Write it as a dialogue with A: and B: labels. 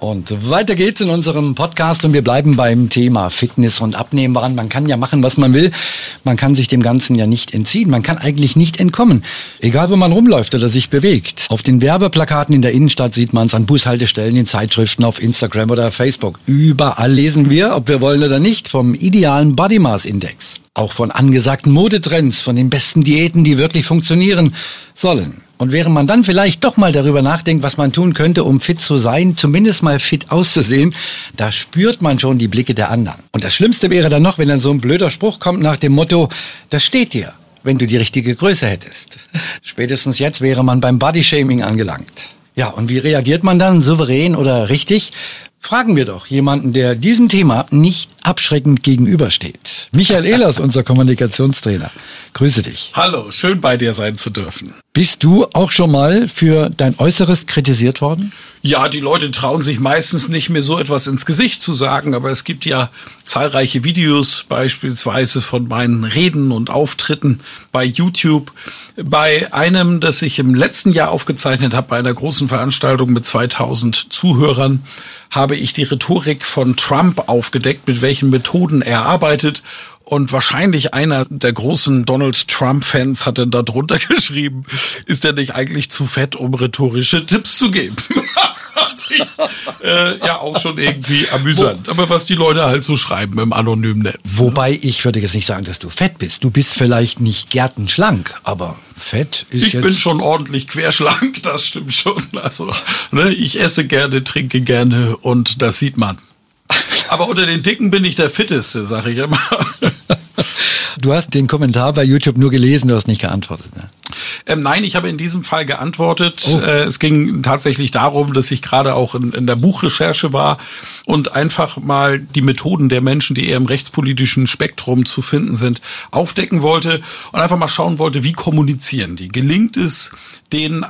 A: Und weiter geht's in unserem Podcast und wir bleiben beim Thema Fitness und Abnehmen Man kann ja machen, was man will. Man kann sich dem Ganzen ja nicht entziehen. Man kann eigentlich nicht entkommen. Egal, wo man rumläuft oder sich bewegt. Auf den Werbeplakaten in der Innenstadt sieht man es, an Bushaltestellen, in Zeitschriften, auf Instagram oder Facebook. Überall lesen wir, ob wir wollen oder nicht, vom idealen Body Mass Index. Auch von angesagten Modetrends, von den besten Diäten, die wirklich funktionieren sollen. Und während man dann vielleicht doch mal darüber nachdenkt, was man tun könnte, um fit zu sein, zumindest mal fit auszusehen, da spürt man schon die Blicke der anderen. Und das Schlimmste wäre dann noch, wenn dann so ein blöder Spruch kommt nach dem Motto, das steht dir, wenn du die richtige Größe hättest. Spätestens jetzt wäre man beim Bodyshaming angelangt. Ja, und wie reagiert man dann? Souverän oder richtig? Fragen wir doch jemanden, der diesem Thema nicht abschreckend gegenübersteht. Michael Ehlers, unser Kommunikationstrainer. Grüße dich.
B: Hallo, schön bei dir sein zu dürfen.
A: Bist du auch schon mal für dein Äußeres kritisiert worden?
B: Ja, die Leute trauen sich meistens nicht mehr so etwas ins Gesicht zu sagen, aber es gibt ja zahlreiche Videos beispielsweise von meinen Reden und Auftritten bei YouTube. Bei einem, das ich im letzten Jahr aufgezeichnet habe, bei einer großen Veranstaltung mit 2000 Zuhörern, habe ich die Rhetorik von Trump aufgedeckt, mit welchen Methoden er arbeitet. Und wahrscheinlich einer der großen Donald Trump-Fans hat dann da drunter geschrieben, ist er nicht eigentlich zu fett, um rhetorische Tipps zu geben? ich, äh, ja auch schon irgendwie amüsant.
A: Wo,
B: Aber was die Leute halt so schreiben im anonymen Netz.
A: Ne? Wobei ich würde jetzt nicht sagen, dass du fett bist. Du bist vielleicht nicht gärtenschlank, aber fett ist
B: Ich
A: jetzt
B: bin schon ordentlich querschlank, das stimmt schon. Also, ne, ich esse gerne, trinke gerne und das sieht man. Aber unter den Dicken bin ich der Fitteste, sag ich immer.
A: Du hast den Kommentar bei YouTube nur gelesen, du hast nicht geantwortet. Ne?
B: Ähm, nein, ich habe in diesem Fall geantwortet. Oh. Äh, es ging tatsächlich darum, dass ich gerade auch in, in der Buchrecherche war und einfach mal die Methoden der Menschen, die eher im rechtspolitischen Spektrum zu finden sind, aufdecken wollte und einfach mal schauen wollte, wie kommunizieren die. Gelingt es, denen